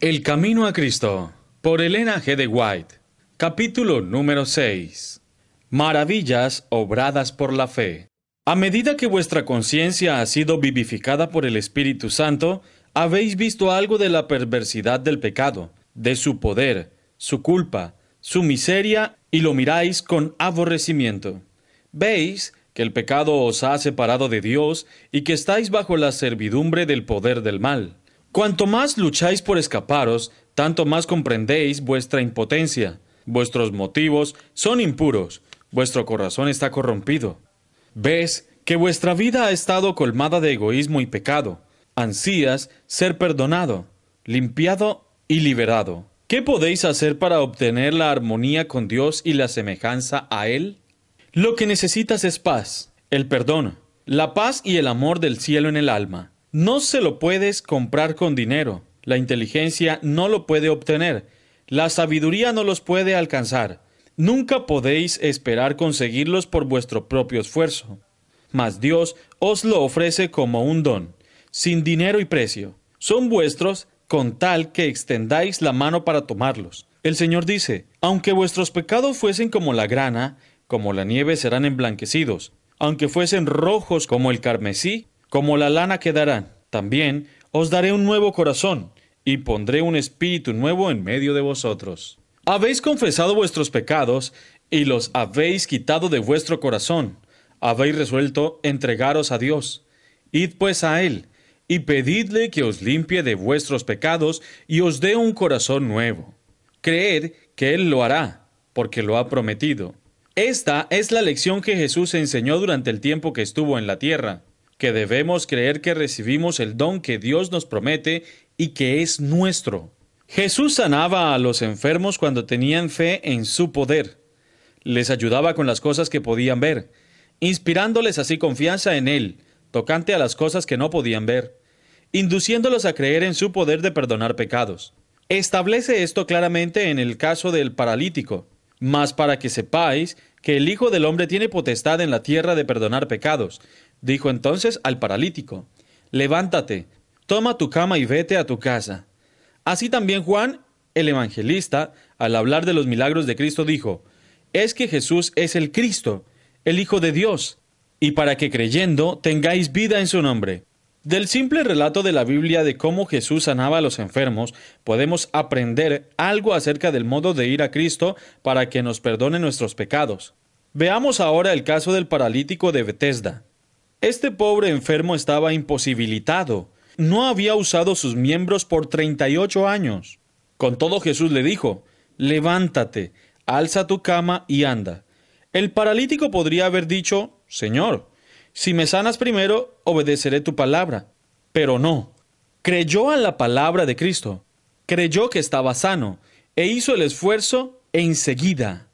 El Camino a Cristo, por Elena G. de White, capítulo número 6. Maravillas obradas por la fe. A medida que vuestra conciencia ha sido vivificada por el Espíritu Santo, habéis visto algo de la perversidad del pecado, de su poder, su culpa, su miseria, y lo miráis con aborrecimiento. Veis que el pecado os ha separado de Dios y que estáis bajo la servidumbre del poder del mal. Cuanto más lucháis por escaparos, tanto más comprendéis vuestra impotencia. Vuestros motivos son impuros, vuestro corazón está corrompido. Ves que vuestra vida ha estado colmada de egoísmo y pecado. Ansías ser perdonado, limpiado y liberado. ¿Qué podéis hacer para obtener la armonía con Dios y la semejanza a Él? Lo que necesitas es paz, el perdón, la paz y el amor del cielo en el alma. No se lo puedes comprar con dinero. La inteligencia no lo puede obtener. La sabiduría no los puede alcanzar. Nunca podéis esperar conseguirlos por vuestro propio esfuerzo. Mas Dios os lo ofrece como un don, sin dinero y precio. Son vuestros con tal que extendáis la mano para tomarlos. El Señor dice, aunque vuestros pecados fuesen como la grana, como la nieve serán emblanquecidos, aunque fuesen rojos como el carmesí, como la lana quedarán. También os daré un nuevo corazón, y pondré un espíritu nuevo en medio de vosotros. Habéis confesado vuestros pecados, y los habéis quitado de vuestro corazón. Habéis resuelto entregaros a Dios. Id pues a Él, y pedidle que os limpie de vuestros pecados, y os dé un corazón nuevo. Creed que Él lo hará, porque lo ha prometido. Esta es la lección que Jesús enseñó durante el tiempo que estuvo en la tierra que debemos creer que recibimos el don que Dios nos promete y que es nuestro. Jesús sanaba a los enfermos cuando tenían fe en su poder. Les ayudaba con las cosas que podían ver, inspirándoles así confianza en Él, tocante a las cosas que no podían ver, induciéndolos a creer en su poder de perdonar pecados. Establece esto claramente en el caso del paralítico, mas para que sepáis que el Hijo del Hombre tiene potestad en la tierra de perdonar pecados, Dijo entonces al paralítico, Levántate, toma tu cama y vete a tu casa. Así también Juan, el evangelista, al hablar de los milagros de Cristo, dijo, Es que Jesús es el Cristo, el Hijo de Dios, y para que creyendo tengáis vida en su nombre. Del simple relato de la Biblia de cómo Jesús sanaba a los enfermos, podemos aprender algo acerca del modo de ir a Cristo para que nos perdone nuestros pecados. Veamos ahora el caso del paralítico de Bethesda. Este pobre enfermo estaba imposibilitado. No había usado sus miembros por 38 años. Con todo Jesús le dijo, levántate, alza tu cama y anda. El paralítico podría haber dicho, Señor, si me sanas primero, obedeceré tu palabra. Pero no. Creyó a la palabra de Cristo. Creyó que estaba sano, e hizo el esfuerzo enseguida.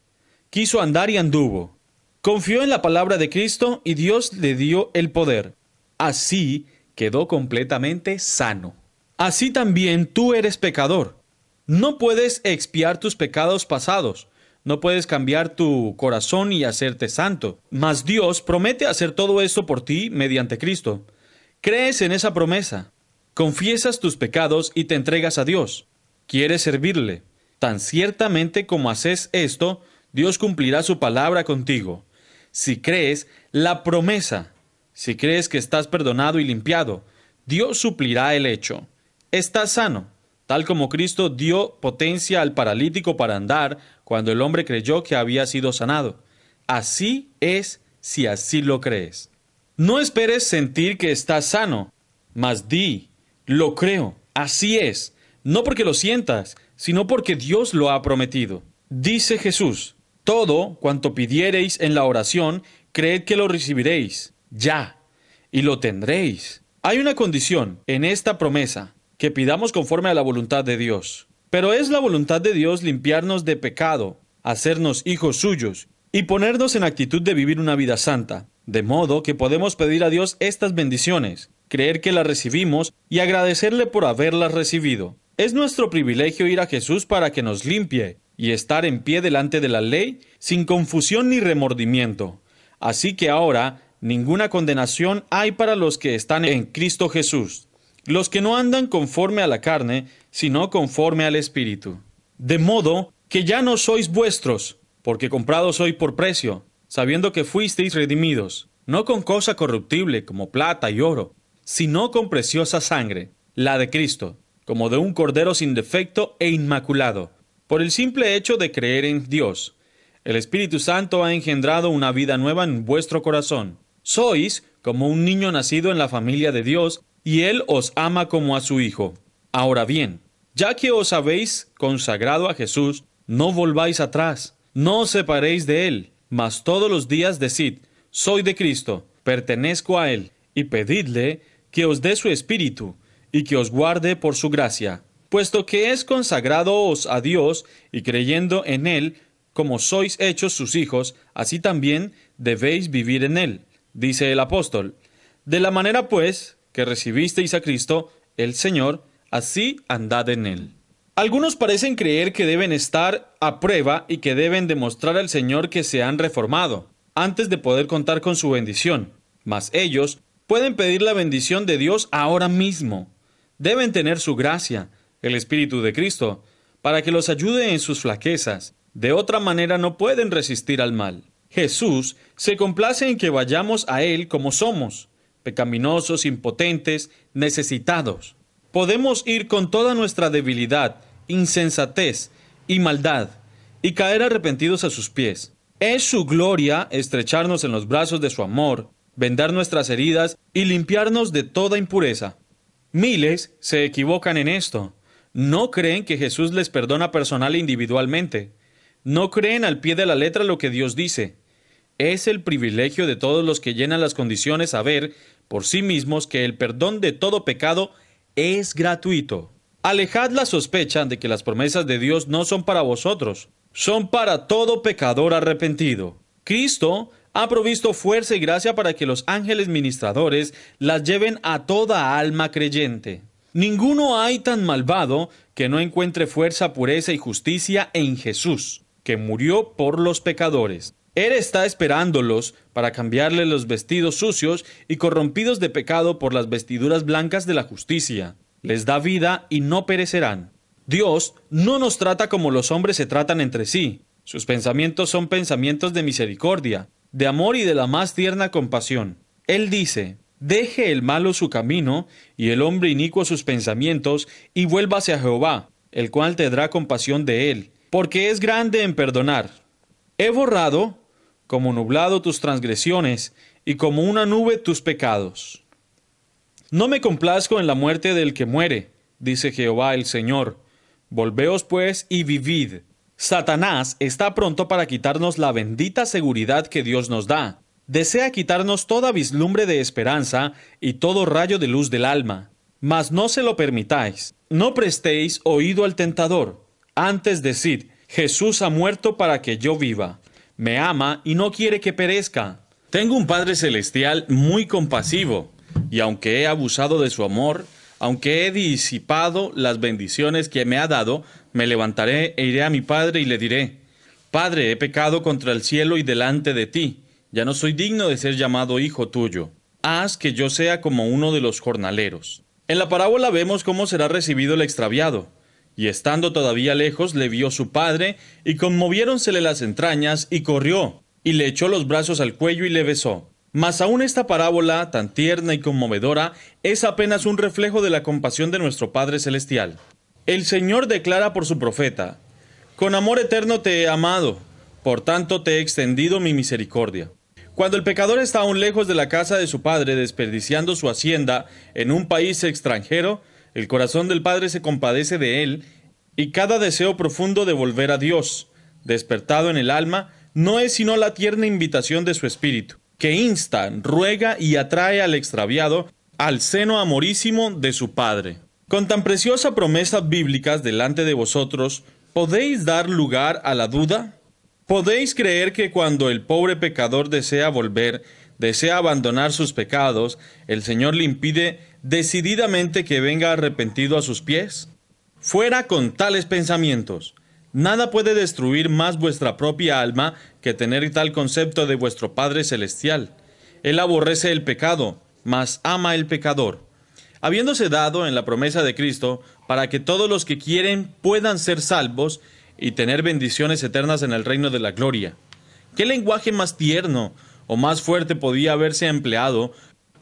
Quiso andar y anduvo. Confió en la palabra de Cristo y Dios le dio el poder. Así quedó completamente sano. Así también tú eres pecador. No puedes expiar tus pecados pasados. No puedes cambiar tu corazón y hacerte santo. Mas Dios promete hacer todo esto por ti mediante Cristo. Crees en esa promesa. Confiesas tus pecados y te entregas a Dios. Quieres servirle. Tan ciertamente como haces esto, Dios cumplirá su palabra contigo si crees la promesa, si crees que estás perdonado y limpiado, Dios suplirá el hecho. Estás sano, tal como Cristo dio potencia al paralítico para andar cuando el hombre creyó que había sido sanado. Así es si así lo crees. No esperes sentir que estás sano, mas di, lo creo, así es, no porque lo sientas, sino porque Dios lo ha prometido. Dice Jesús, todo cuanto pidiereis en la oración, creed que lo recibiréis, ya, y lo tendréis. Hay una condición en esta promesa, que pidamos conforme a la voluntad de Dios. Pero es la voluntad de Dios limpiarnos de pecado, hacernos hijos suyos y ponernos en actitud de vivir una vida santa, de modo que podemos pedir a Dios estas bendiciones, creer que las recibimos y agradecerle por haberlas recibido. Es nuestro privilegio ir a Jesús para que nos limpie y estar en pie delante de la ley sin confusión ni remordimiento. Así que ahora ninguna condenación hay para los que están en Cristo Jesús. Los que no andan conforme a la carne, sino conforme al Espíritu. De modo que ya no sois vuestros, porque comprados sois por precio, sabiendo que fuisteis redimidos, no con cosa corruptible como plata y oro, sino con preciosa sangre, la de Cristo, como de un cordero sin defecto e inmaculado, por el simple hecho de creer en Dios. El Espíritu Santo ha engendrado una vida nueva en vuestro corazón. Sois como un niño nacido en la familia de Dios, y Él os ama como a su Hijo. Ahora bien, ya que os habéis consagrado a Jesús, no volváis atrás, no os separéis de Él, mas todos los días decid, soy de Cristo, pertenezco a Él, y pedidle que os dé su Espíritu, y que os guarde por su gracia, puesto que es consagradoos a Dios, y creyendo en Él, como sois hechos sus hijos, así también debéis vivir en Él, dice el apóstol. De la manera, pues, que recibisteis a Cristo, el Señor, así andad en él. Algunos parecen creer que deben estar a prueba y que deben demostrar al Señor que se han reformado, antes de poder contar con su bendición. Mas ellos pueden pedir la bendición de Dios ahora mismo. Deben tener su gracia, el Espíritu de Cristo, para que los ayude en sus flaquezas. De otra manera no pueden resistir al mal. Jesús se complace en que vayamos a Él como somos, pecaminosos, impotentes, necesitados podemos ir con toda nuestra debilidad, insensatez y maldad, y caer arrepentidos a sus pies. Es su gloria estrecharnos en los brazos de su amor, vendar nuestras heridas y limpiarnos de toda impureza. Miles se equivocan en esto. No creen que Jesús les perdona personal e individualmente. No creen al pie de la letra lo que Dios dice. Es el privilegio de todos los que llenan las condiciones saber por sí mismos que el perdón de todo pecado es gratuito. Alejad la sospecha de que las promesas de Dios no son para vosotros, son para todo pecador arrepentido. Cristo ha provisto fuerza y gracia para que los ángeles ministradores las lleven a toda alma creyente. Ninguno hay tan malvado que no encuentre fuerza, pureza y justicia en Jesús, que murió por los pecadores. Él está esperándolos para cambiarle los vestidos sucios y corrompidos de pecado por las vestiduras blancas de la justicia. Les da vida y no perecerán. Dios no nos trata como los hombres se tratan entre sí. Sus pensamientos son pensamientos de misericordia, de amor y de la más tierna compasión. Él dice, Deje el malo su camino, y el hombre inicuo sus pensamientos, y vuélvase a Jehová, el cual tendrá compasión de él, porque es grande en perdonar. He borrado como nublado tus transgresiones, y como una nube tus pecados. No me complazco en la muerte del que muere, dice Jehová el Señor. Volveos pues y vivid. Satanás está pronto para quitarnos la bendita seguridad que Dios nos da. Desea quitarnos toda vislumbre de esperanza y todo rayo de luz del alma. Mas no se lo permitáis. No prestéis oído al tentador. Antes decid, Jesús ha muerto para que yo viva me ama y no quiere que perezca. Tengo un Padre Celestial muy compasivo, y aunque he abusado de su amor, aunque he disipado las bendiciones que me ha dado, me levantaré e iré a mi Padre y le diré, Padre, he pecado contra el cielo y delante de ti, ya no soy digno de ser llamado hijo tuyo. Haz que yo sea como uno de los jornaleros. En la parábola vemos cómo será recibido el extraviado. Y estando todavía lejos, le vio su padre, y conmoviéronsele las entrañas, y corrió, y le echó los brazos al cuello y le besó. Mas aún esta parábola, tan tierna y conmovedora, es apenas un reflejo de la compasión de nuestro Padre Celestial. El Señor declara por su profeta, Con amor eterno te he amado, por tanto te he extendido mi misericordia. Cuando el pecador está aún lejos de la casa de su Padre, desperdiciando su hacienda en un país extranjero, el corazón del Padre se compadece de él, y cada deseo profundo de volver a Dios, despertado en el alma, no es sino la tierna invitación de su espíritu, que insta, ruega y atrae al extraviado al seno amorísimo de su Padre. Con tan preciosa promesa bíblicas delante de vosotros, ¿podéis dar lugar a la duda? ¿Podéis creer que cuando el pobre pecador desea volver, desea abandonar sus pecados, el Señor le impide decididamente que venga arrepentido a sus pies? Fuera con tales pensamientos. Nada puede destruir más vuestra propia alma que tener tal concepto de vuestro Padre Celestial. Él aborrece el pecado, mas ama el pecador. Habiéndose dado en la promesa de Cristo para que todos los que quieren puedan ser salvos y tener bendiciones eternas en el reino de la gloria. ¿Qué lenguaje más tierno o más fuerte podía haberse empleado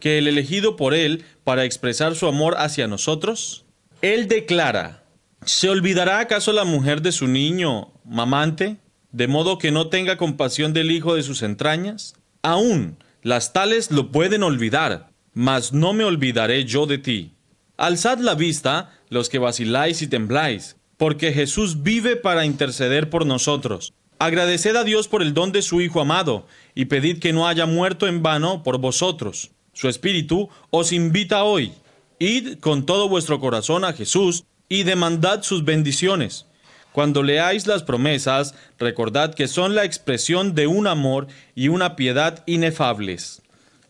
que el elegido por él para expresar su amor hacia nosotros? Él declara, ¿se olvidará acaso la mujer de su niño mamante, de modo que no tenga compasión del hijo de sus entrañas? Aún las tales lo pueden olvidar, mas no me olvidaré yo de ti. Alzad la vista, los que vaciláis y tembláis, porque Jesús vive para interceder por nosotros. Agradeced a Dios por el don de su Hijo amado, y pedid que no haya muerto en vano por vosotros. Su Espíritu os invita hoy. Id con todo vuestro corazón a Jesús y demandad sus bendiciones. Cuando leáis las promesas, recordad que son la expresión de un amor y una piedad inefables.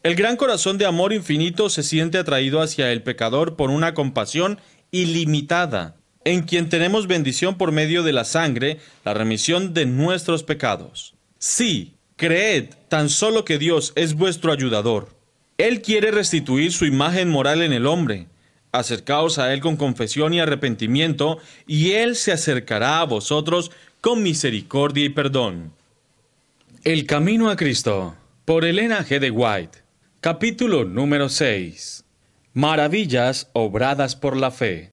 El gran corazón de amor infinito se siente atraído hacia el pecador por una compasión ilimitada en quien tenemos bendición por medio de la sangre, la remisión de nuestros pecados. Sí, creed tan solo que Dios es vuestro ayudador. Él quiere restituir su imagen moral en el hombre. Acercaos a Él con confesión y arrepentimiento, y Él se acercará a vosotros con misericordia y perdón. El Camino a Cristo, por Elena G. de White, capítulo número 6. Maravillas obradas por la fe.